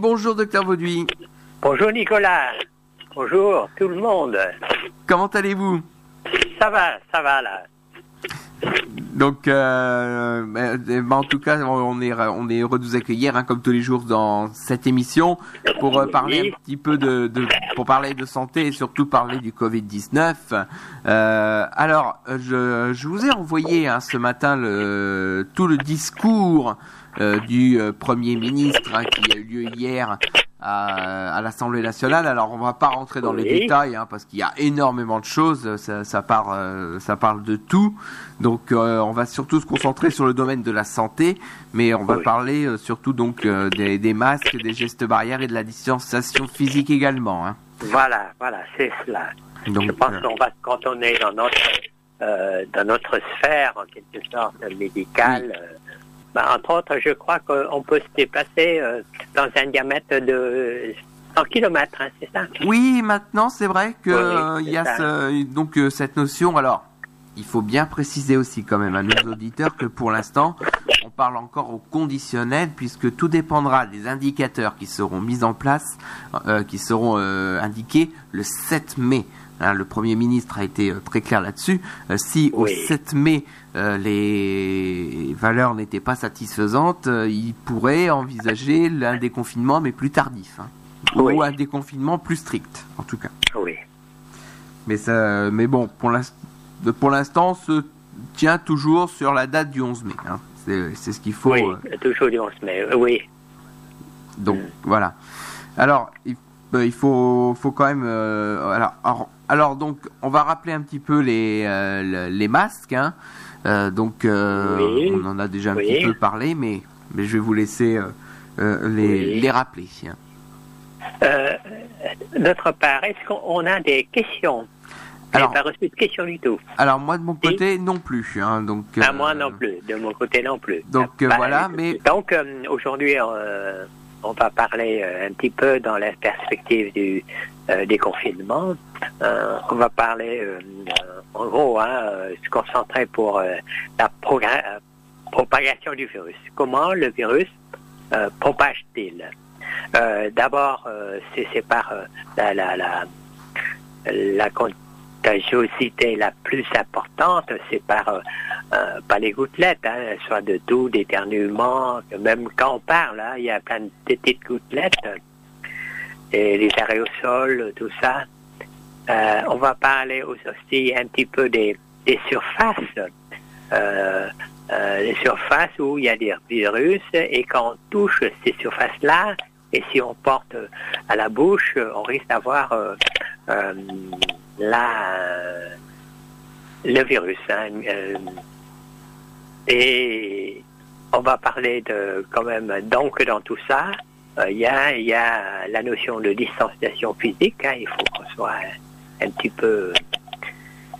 Bonjour docteur Vauduit. Bonjour Nicolas. Bonjour tout le monde. Comment allez-vous? Ça va, ça va là. Donc, euh, bah, en tout cas, on est, on est heureux de vous accueillir, hein, comme tous les jours, dans cette émission pour euh, parler un petit peu de, de, pour parler de santé et surtout parler du Covid 19. Euh, alors, je, je vous ai envoyé hein, ce matin le, tout le discours euh, du euh, Premier ministre hein, qui a eu lieu hier à, à l'Assemblée nationale. Alors on va pas rentrer dans les détails hein, parce qu'il y a énormément de choses. Ça, ça, part, euh, ça parle de tout. Donc on va surtout se concentrer sur le domaine de la santé, mais on va parler surtout donc des, des, masques, des gestes barrières et de la distanciation physique également. Hein. Voilà, voilà, c'est cela. Donc, Je pense qu'on va se cantonner dans notre dans notre sphère en quelque sorte médicale. Bah, entre autres, je crois qu'on peut se déplacer euh, dans un diamètre de 100 km, hein, c'est ça? Oui, maintenant, c'est vrai qu'il euh, y a donc euh, cette notion. Alors, il faut bien préciser aussi quand même à nos auditeurs que pour l'instant, on parle encore au conditionnel puisque tout dépendra des indicateurs qui seront mis en place, qui seront indiqués le 7 mai. Hein, le Premier ministre a été euh, très clair là-dessus. Euh, si au 7 mai, euh, les valeurs n'étaient pas satisfaisantes, il pourrait envisager un déconfinement, mais plus tardif. Hein. Ou un déconfinement plus strict, en tout cas. Oui. Mais, ça, mais bon, pour l'instant, se tient toujours sur la date du 11 mai. Hein. C'est ce qu'il faut. Oui, toujours du 11 mai, oui. Donc, voilà. Alors, il il faut, faut quand même. Euh, alors, alors, donc, on va rappeler un petit peu les, euh, les masques. Hein. Euh, donc, on en a déjà un petit peu parlé, mais, mais je vais vous laisser les, les rappeler. D'autre part, est-ce qu'on a des questions? Alors, pas reçu de questions du tout. Alors moi de mon côté non plus. Hein, donc. Ah, moi non plus. De mon côté non plus. Donc bah, voilà, mais. Donc aujourd'hui on va parler euh, un petit peu dans la perspective du euh, déconfinement. Euh, on va parler, en gros, hein, se concentrer pour la propagation du virus. Comment le virus propage-t-il? D'abord, c'est par la, la, la, la contagiosité la plus importante, c'est par euh, pas les gouttelettes, hein, soit de tout, d'éternuement, même quand on parle, hein, il y a plein de petites gouttelettes, et les aérosols, tout ça. Euh, on va parler aussi un petit peu des, des surfaces, euh, euh les surfaces où il y a des virus, et quand on touche ces surfaces-là, et si on porte à la bouche, on risque d'avoir la le virus. Hein, et on va parler de quand même donc dans tout ça, euh, il y, a, la notion de distanciation physique. Hein, il faut qu'on soit un, petit peu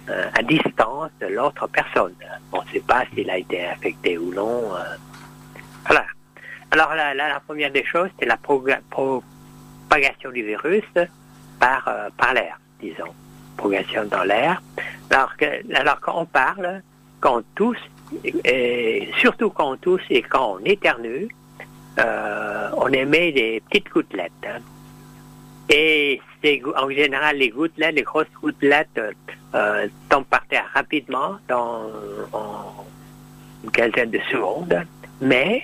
euh, à distance de l'autre personne. On ne sait pas s'il a été infecté ou non. Euh. Voilà. Alors la, première des choses, c'est la propagation du virus par l'air, disons. Propagation dans l'air. Alors, que, alors quand on parle, quand on tousse, et surtout quand on tousse et quand on éternue, euh, on émet des petites gouttelettes. Hein. Et en général les gouttelettes, les grosses gouttelettes euh, tombent par terre rapidement dans une quinzaine de secondes, mais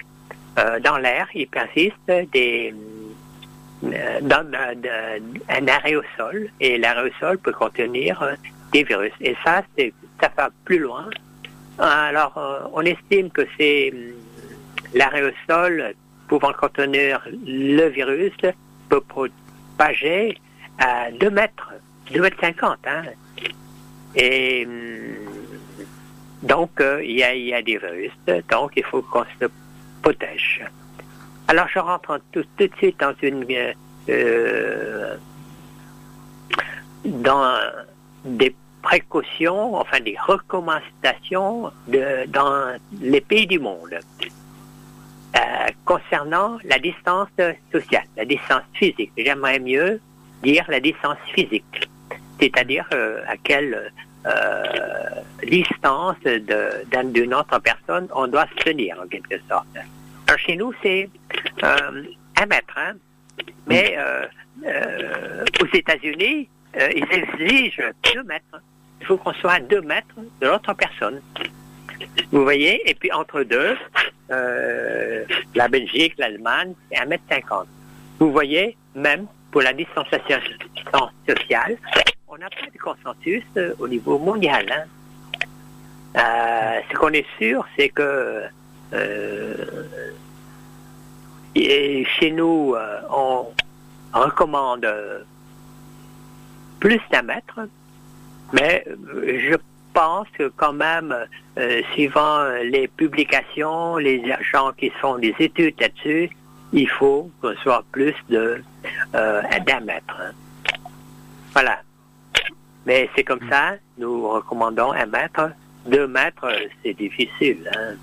euh, dans l'air, il persiste des dans, un aérosol et l'aérosol peut contenir des virus. Et ça, ça va plus loin alors, euh, on estime que c'est l'aérosol pouvant contenir le virus peut propager à 2 mètres, 2 mètres 50. Hein. Et donc, euh, il y, a, y, a, des virus, donc il faut qu'on se protège. Alors, je rentre tout, tout de suite dans une... Euh, dans des précautions, enfin des recommandations dans les pays du monde euh, concernant la distance sociale, la distance physique. J'aimerais mieux dire la distance physique, c'est-à-dire euh, à quelle euh, distance d'une autre personne on doit se tenir en quelque sorte. Alors chez nous, c'est un mètre. Hein? Mais aux États-Unis, ils exigent deux mètres. Il faut qu'on soit à deux mètres de l'autre personne. Vous voyez? Et puis entre deux, la Belgique, l'Allemagne, c'est 1 mètre 50. Vous voyez, même pour la distanciation sociale, on n'a pas de consensus au niveau mondial. Hein. Euh, ce qu'on est sûr, c'est que euh, chez nous, euh, on recommande plus d'un mètre, mais je pense que quand même, suivant les publications, les gens qui font des études là-dessus, il faut qu'on soit plus de d'un mètre. Voilà. Mais c'est comme ça, nous recommandons un mètre deux mètres, c'est difficile. Hein.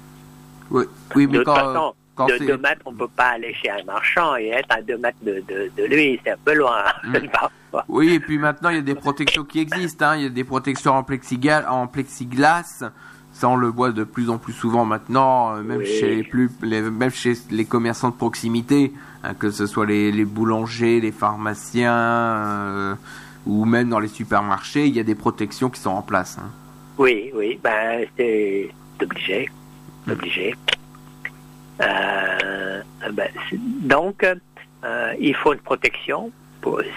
Oui, oui, mais de toute façon, de deux mètres, on ne peut pas aller chez un marchand et être à deux mètres de, de, lui, c'est un peu loin. Mm. oui, et puis maintenant, il y a des protections qui existent. Hein. Il y a des protections en plexiglas, en plexiglas. Ça, on le voit de plus en plus souvent maintenant, euh, même, chez, les plus, les, même chez les commerçants de proximité, hein, que ce soit les, les boulangers, les pharmaciens, euh, ou même dans les supermarchés, il y a des protections qui sont en place. Hein. Oui, oui, ben c'est obligé, obligé. Euh, ben, donc, euh, il faut une protection,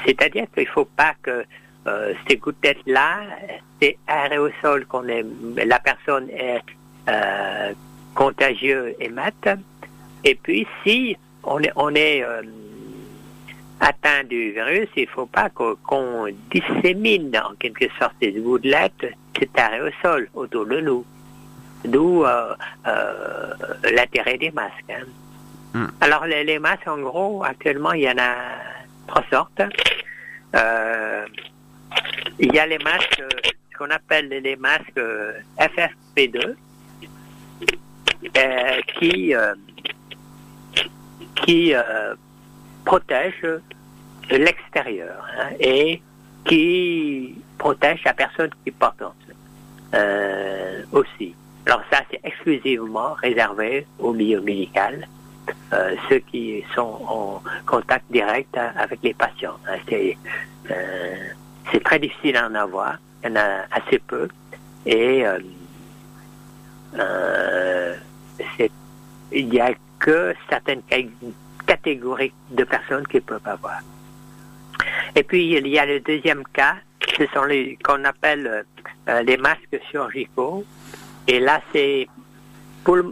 c'est-à-dire qu'il ne faut pas que euh, ces gouttelettes-là, ces aérosols qu'on la personne est contagieux émette. Et puis, si on est, on est atteint du virus, il ne faut pas qu'on dissémine en quelque sorte ces gouttelettes, cet aérosol autour de nous. D'où euh, euh, l'intérêt des masques. Hein. Hmm. Alors les, masques, en gros, actuellement, il y en a trois sortes. Euh, il y a les masques, ce qu'on appelle les masques FFP2, qui, qui protègent l'extérieur hein, et qui protège la personne qui porte aussi. Alors ça, c'est exclusivement réservé au milieu médical, euh, ceux qui sont en contact direct avec les patients. Hein. Euh, c'est très difficile à en avoir, il y en a assez peu, et il n'y a que certaines catégories de personnes qui peuvent avoir. Et puis, il y a le deuxième cas, ce sont les qu'on appelle euh, les masques chirurgicaux. Et là, c'est pour le,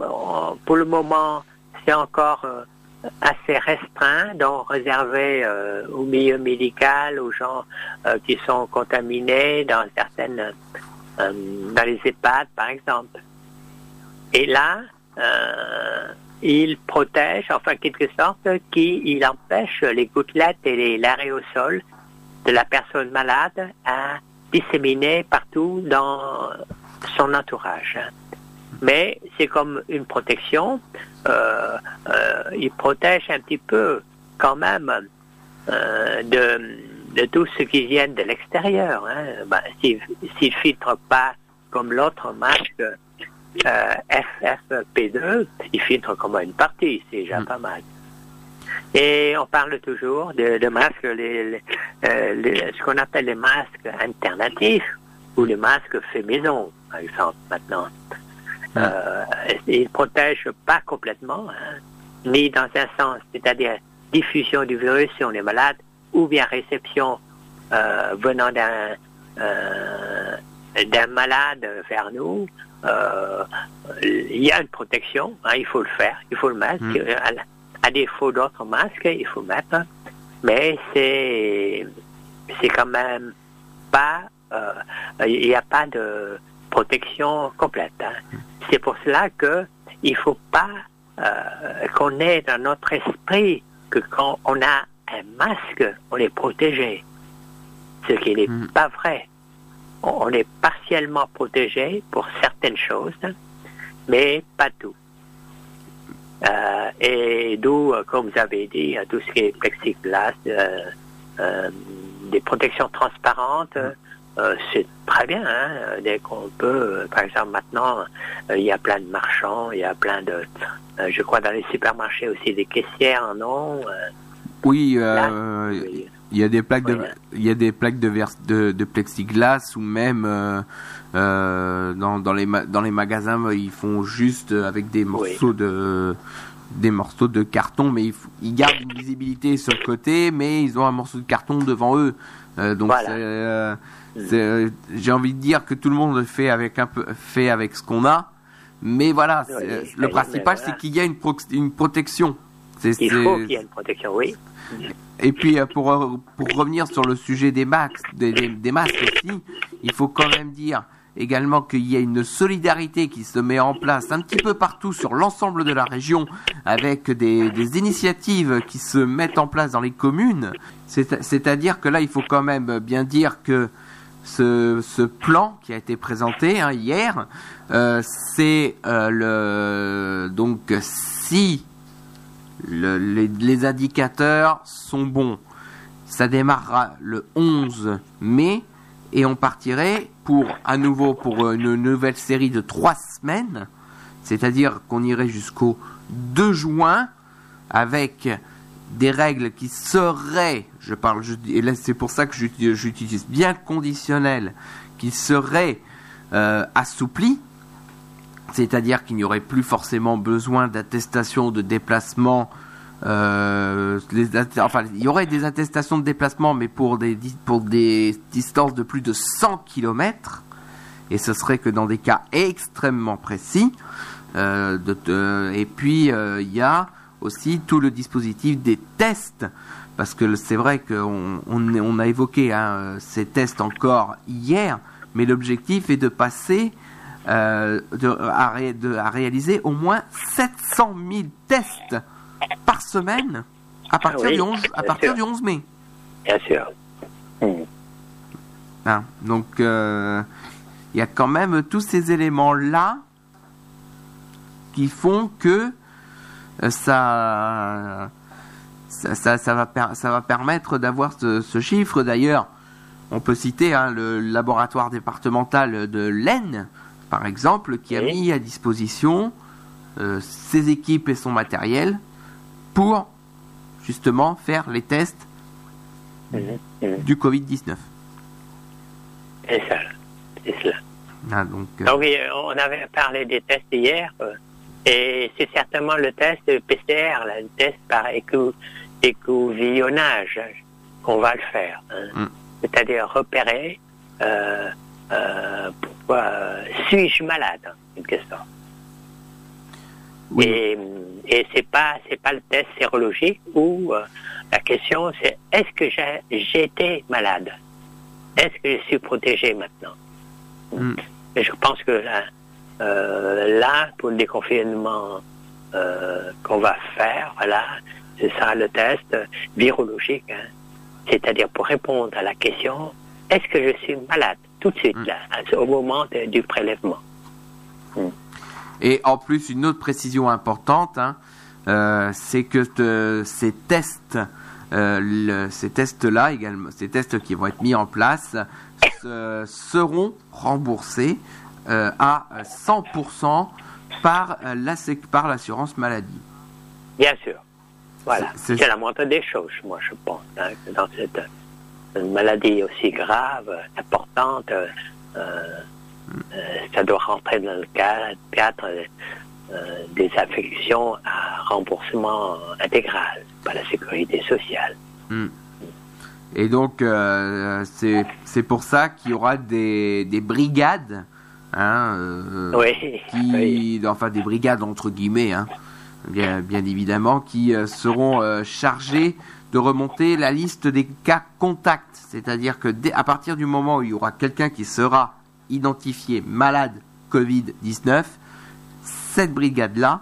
pour le moment, c'est encore euh, assez restreint, donc réservé euh, au milieu médical, aux gens qui sont contaminés dans certaines, dans les EHPAD, par exemple. Et là, il protège, enfin quelque sorte, qui il empêche les gouttelettes et l'aérosol de la personne malade à disséminer partout dans son entourage. Mais c'est comme une protection. Euh, euh, il protège un petit peu quand même euh, de, de, tout ce qui vient de l'extérieur. Hein. Ben, S'il ne filtre pas comme l'autre masque FFP2, il filtre comme une partie, c'est déjà mm. pas mal. Et on parle toujours de, masques, les, euh, ce qu'on appelle les masques alternatifs ou les masques faits maison, par exemple, maintenant. Euh, ils ne protègent pas complètement, hein, ni dans un sens, c'est-à-dire diffusion du virus si on est malade, ou bien réception euh, venant d'un euh, d'un malade vers nous. il y a une protection, hein, il faut le faire, il faut le mettre. Mm à défaut d'autres masques, il faut mettre, mais c'est c'est quand même pas, euh, il n'y a pas de protection complète. Hein. C'est pour cela que il faut pas euh, qu'on ait dans notre esprit que quand on a un masque, on est protégé. Ce qui n'est mm. pas vrai. On est partiellement protégé pour certaines choses, mais pas tout. Euh, et d'où, euh, comme vous avez dit, tout ce qui est plexiglas, euh, des protections transparentes, c'est très bien. Hein, dès qu'on peut, par exemple, maintenant, il y a plein de marchands, il y a plein de, je crois, dans les supermarchés aussi, des caissières en ont. Oui, il y a des plaques de, il y a des plaques de, de, de plexiglas ou même dans, dans, les dans les magasins ils font juste avec des morceaux de des morceaux de carton, mais ils, ils, gardent une visibilité sur le côté, mais ils ont un morceau de carton devant eux. donc euh, j'ai envie de dire que tout le monde fait avec un peu, fait avec ce qu'on a. Mais voilà, le principal, c'est qu'il y a une, une protection. Il faut qu'il y ait une protection, oui. Et puis euh, pour, euh, pour revenir sur le sujet des masques, des, des, masques aussi, il faut quand même dire également qu'il y a une solidarité qui se met en place un petit peu partout sur l'ensemble de la région avec des, des, initiatives qui se mettent en place dans les communes. C'est-à-dire que là, il faut quand même bien dire que ce, plan qui a été présenté hein, hier, euh, c'est euh, le donc si le, les, les, indicateurs sont bons, ça démarrera le 11 mai et on partirait pour à nouveau pour une nouvelle série de trois semaines, c'est-à-dire qu'on irait jusqu'au 2 juin avec des règles qui seraient, je parle, et là c'est pour ça que j'utilise bien conditionnel, qui seraient euh, assouplies, c'est-à-dire qu'il n'y aurait plus forcément besoin d'attestation de déplacement. Euh, enfin, il y aurait des attestations de déplacement, mais pour des, distances de plus de 100 km, et ce serait que dans des cas extrêmement précis. Euh, de, et puis, il y a aussi tout le dispositif des tests, parce que c'est vrai qu'on on, a évoqué hein, ces tests encore hier, mais l'objectif est de passer euh, de, à, réaliser au moins 700 000 tests par semaine à partir, du, 11, à partir du 11 mai. Bien sûr. Hein, donc, euh, il y a quand même tous ces éléments-là qui font que euh, ça, ça, ça, va, ça va permettre d'avoir ce, chiffre. D'ailleurs, on peut citer hein, le laboratoire départemental de l'Aisne, par exemple, qui a mis à disposition euh, ses équipes et son matériel pour justement faire les tests mhm, mhm. du Covid-19. C'est ça, c'est cela. Ah, donc, euh, on avait parlé des tests hier. Et c'est certainement le test PCR, le test par écouvillonnage qu'on va le faire. Hein. Mm. C'est-à-dire repérer euh, euh, pourquoi suis-je malade, en quelque sorte. Et, et c'est pas c'est pas le test sérologique où euh, la question c'est est-ce que j'ai été malade? Est-ce que je suis protégé maintenant? Mm. Je pense que là, euh, là, pour le déconfinement euh, qu'on va faire, voilà, c'est ça le test virologique. Hein. C'est-à-dire pour répondre à la question, est-ce que je suis malade? Tout de suite, mm. là, au moment du prélèvement. Mm. Et en plus, une autre précision importante, hein, euh, c'est que ces tests, ces tests-là également, ces tests qui vont être mis en place, seront remboursés euh, à 100% par euh, la par l'assurance maladie. Bien sûr. Voilà. C'est la moindre des choses, moi, je pense, hein, dans cette maladie aussi grave, importante, euh, ça doit rentrer dans le cadre des affections à remboursement intégral par la sécurité sociale. Hmm. Et donc, c'est pour ça qu'il y aura des, des brigades hein, euh, qui, enfin des brigades entre guillemets, hein, bien, bien évidemment, qui euh, seront euh, chargées de remonter la liste des cas contacts, c'est-à-dire que dès, à partir du moment où il y aura quelqu'un qui sera identifié malade Covid-19, cette brigade-là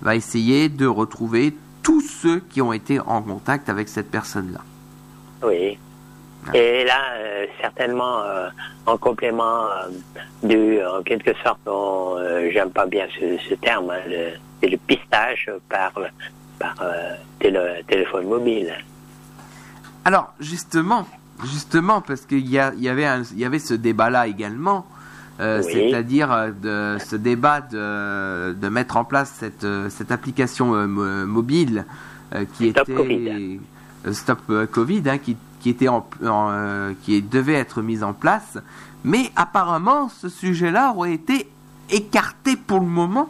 va essayer de retrouver tous ceux qui ont été en contact avec cette personne-là. Oui. Et là, euh, certainement, euh, en complément euh, du, en quelque sorte, j'aime pas bien ce, terme, hein, c'est le, pistage par, par téléphone mobile. Alors, justement, justement, parce qu'il y, y, avait il y avait ce débat-là également, c'est-à-dire de ce débat de, de mettre en place cette, cette application mobile qui était Stop Covid, hein, qui, qui, était en, qui devait être mise en place. Mais apparemment, ce sujet-là aurait été écarté pour le moment.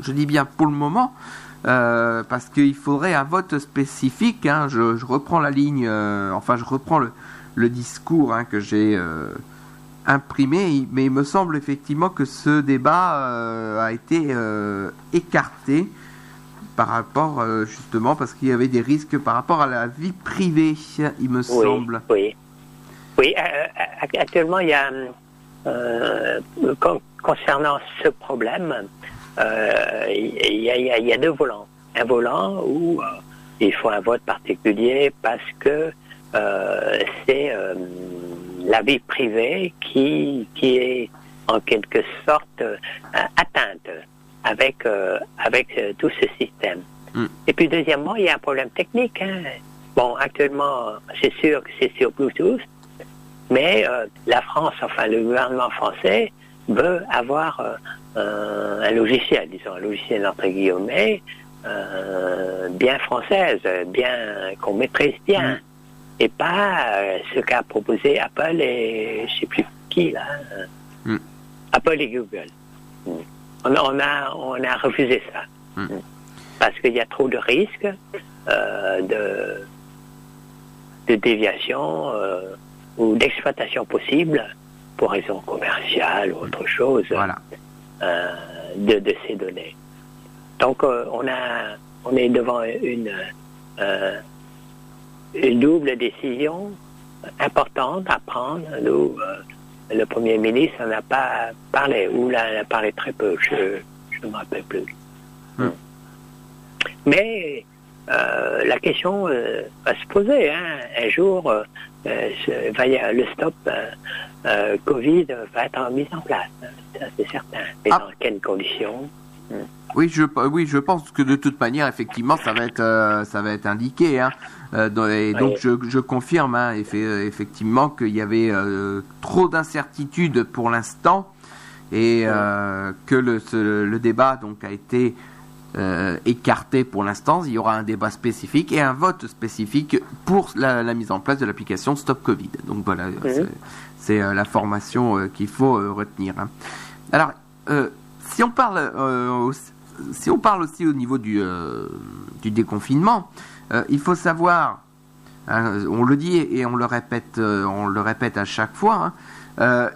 Je dis bien pour le moment. parce qu'il faudrait un vote spécifique. Hein. Je, reprends la ligne, enfin je reprends le, discours hein, que j'ai imprimé, mais il me semble effectivement que ce débat euh, a été euh, écarté par rapport euh, justement parce qu'il y avait des risques par rapport à la vie privée, il me semble. Oui, oui. actuellement, il y a concernant ce problème, il y, a, deux volants. Un volant où il faut un vote particulier parce que c'est la vie privée qui, qui est en quelque sorte euh, atteinte avec, euh, avec euh, tout ce système. Hmm. Et puis deuxièmement, il y a un problème technique. Hein. Bon, actuellement, c'est sûr que c'est sur Bluetooth, mais la France, enfin le gouvernement français, veut avoir un logiciel, disons un logiciel entre guillemets, bien française, bien qu'on maîtrise bien. Hmm et pas euh, ce qu'a proposé Apple et je sais plus qui là. Hmm. Apple et Google. On, a, on a refusé ça. Hmm. Parce qu'il y a trop de risques euh, de, de déviation euh, ou d'exploitation possible pour raisons commerciales ou autre chose de, de, ces données. Donc on a on est devant une une double décision importante à prendre. Nous, euh, le Premier ministre n'en a pas parlé, ou là, il a parlé très peu, je ne me rappelle plus. Hmm. Mais euh, la question euh, va se poser. Hein. Un jour, le stop Covid va être mis en place. Hein. c'est certain. Mais ah. dans quelles conditions? Oui, je, oui, je pense que de toute manière, effectivement, ça va être, ça va être indiqué. Hein. Euh, et donc je, confirme hein, effectivement qu'il y avait euh, trop d'incertitudes pour l'instant et euh, que le, débat donc a été écarté pour l'instant. Il y aura un débat spécifique et un vote spécifique pour la, mise en place de l'application Stop Covid. Donc voilà, c'est la formation qu'il faut retenir. Hein. Alors, si on parle, si on parle aussi au niveau du, du déconfinement. Euh, il faut savoir, hein, on le dit et on le répète, euh, on le répète à chaque fois. Hein, euh,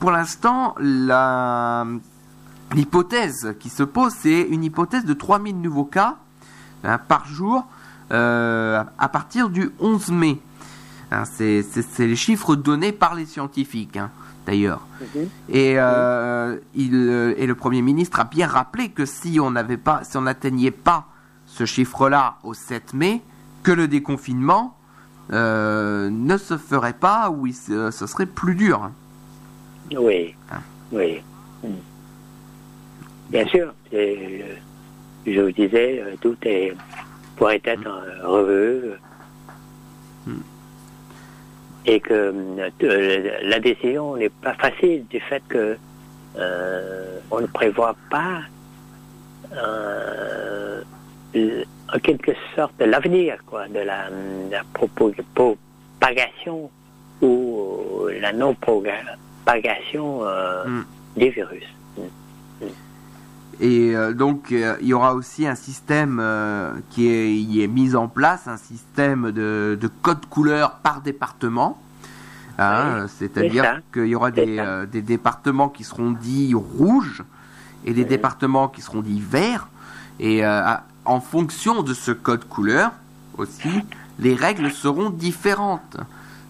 pour l'instant, l'hypothèse qui se pose, c'est une hypothèse de 3000 nouveaux cas hein, par jour à partir du 11 mai. c'est les chiffres donnés par les scientifiques, d'ailleurs. Mhm. Et, et le Premier ministre a bien rappelé que si on n'avait pas, si on n'atteignait pas ce chiffre-là au 7 mai, que le déconfinement euh, ne se ferait pas ou ce serait plus dur. Oui, hein. oui. Hmm. Bien sûr, je vous disais, euh, tout est, pourrait être hmm. revu. Hmm. Et que euh, la décision n'est pas facile du fait que on ne prévoit pas en quelque sorte l'avenir quoi, de la, propagation ou la non-propagation euh, hmm. des virus. Et euh, donc euh, il y aura aussi un système qui est, est, mis en place, un système de, code couleur par département. Hein, c'est-à-dire qu'il y aura des, des, départements qui seront dits rouges et des départements qui seront dits verts. Et en fonction de ce code couleur aussi, les règles seront différentes.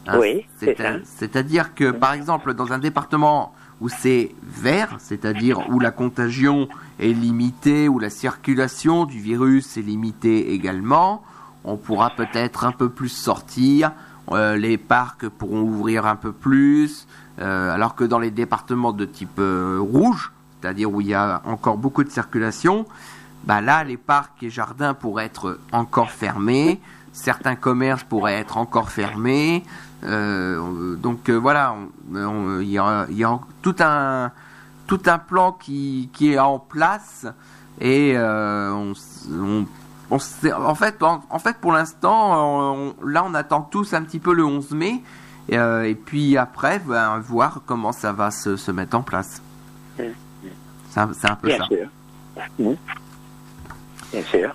Hein, oui, c'est-à-dire que, par exemple, dans un département où c'est vert, c'est-à-dire où la contagion est limitée, où la circulation du virus est limitée également, on pourra peut-être un peu plus sortir, euh, les parcs pourront ouvrir un peu plus, euh, alors que dans les départements de type euh, rouge, c'est-à-dire où il y a encore beaucoup de circulation, bah là, les parcs et jardins pourraient être encore fermés, certains commerces pourraient être encore fermés. Donc voilà, il y a, tout un tout un plan qui, qui est en place et euh, on, on en fait, en, fait, pour l'instant, là, on attend tous un petit peu le 11 mai, et, et puis après, ben, voir comment ça va se, se mettre en place. Mmh. C'est un, un, peu Bien ça. Sûr. Mmh. Bien sûr.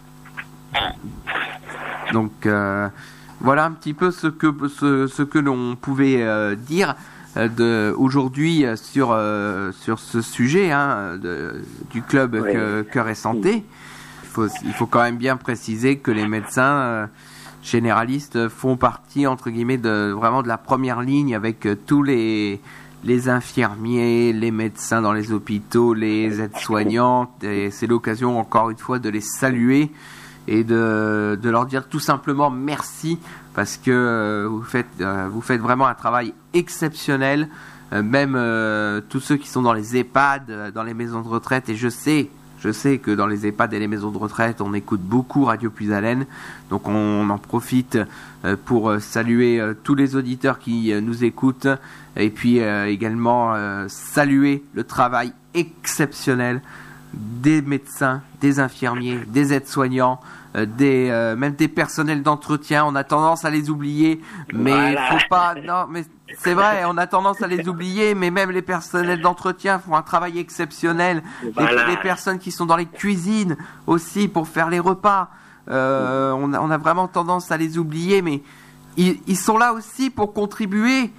Donc voilà un petit peu ce que ce, ce que l'on pouvait dire de aujourd'hui sur sur ce sujet hein, de, du club. Cœur et Santé. Il faut il faut quand même bien préciser que les médecins généralistes font partie entre guillemets de vraiment de la première ligne avec tous les les infirmiers, les médecins dans les hôpitaux, les aides-soignantes et c'est l'occasion encore une fois de les saluer et de, de leur dire tout simplement merci parce que euh, vous faites euh, vous faites vraiment un travail exceptionnel. Euh, même tous ceux qui sont dans les EHPAD dans les maisons de retraite et je sais je sais que dans les EHPAD et les maisons de retraite on écoute beaucoup Radio Plus Haleine donc on, en profite pour saluer tous les auditeurs qui nous écoutent. Et puis également saluer le travail exceptionnel des médecins, des infirmiers, des aides-soignants, euh, des euh, même des personnels d'entretien. On a tendance à les oublier, mais Voilà. faut pas. Non, mais c'est vrai, on a tendance à les oublier, mais même les personnels d'entretien font un travail exceptionnel. Les- Voilà. Les, personnes qui sont dans les cuisines aussi pour faire les repas. Euh, on, a, on a vraiment tendance à les oublier, mais ils, ils sont là aussi pour contribuer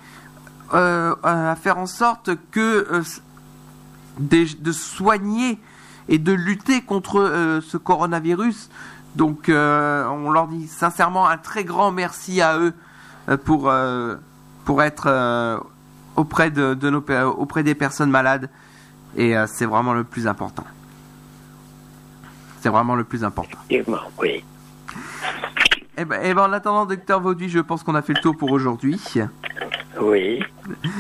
euh, à faire en sorte que euh, des- de soigner et de lutter contre euh, ce coronavirus. Donc, euh, on leur dit sincèrement un très grand merci à eux euh, pour pour être auprès de, de nos pe- auprès des personnes malades et c'est vraiment le plus important. C'est vraiment le plus important. Oui. Et ben, eh ben, en attendant, docteur Vauduit, je pense qu'on a fait le tour pour aujourd'hui. Oui.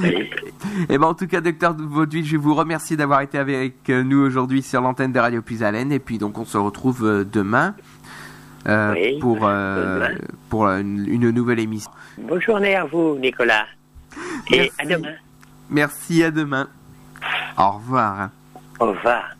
oui. Et ben, en tout cas, docteur Vauduit, je vous remercie d'avoir été avec nous aujourd'hui sur l'antenne de Radio Puisalène. Et puis, donc, on se retrouve euh, demain euh, Oui, pour, euh, demain. pour une, une nouvelle émission. Bonne journée à vous, Nicolas. Et Merci. à demain. Merci, à demain. Au revoir. Au revoir.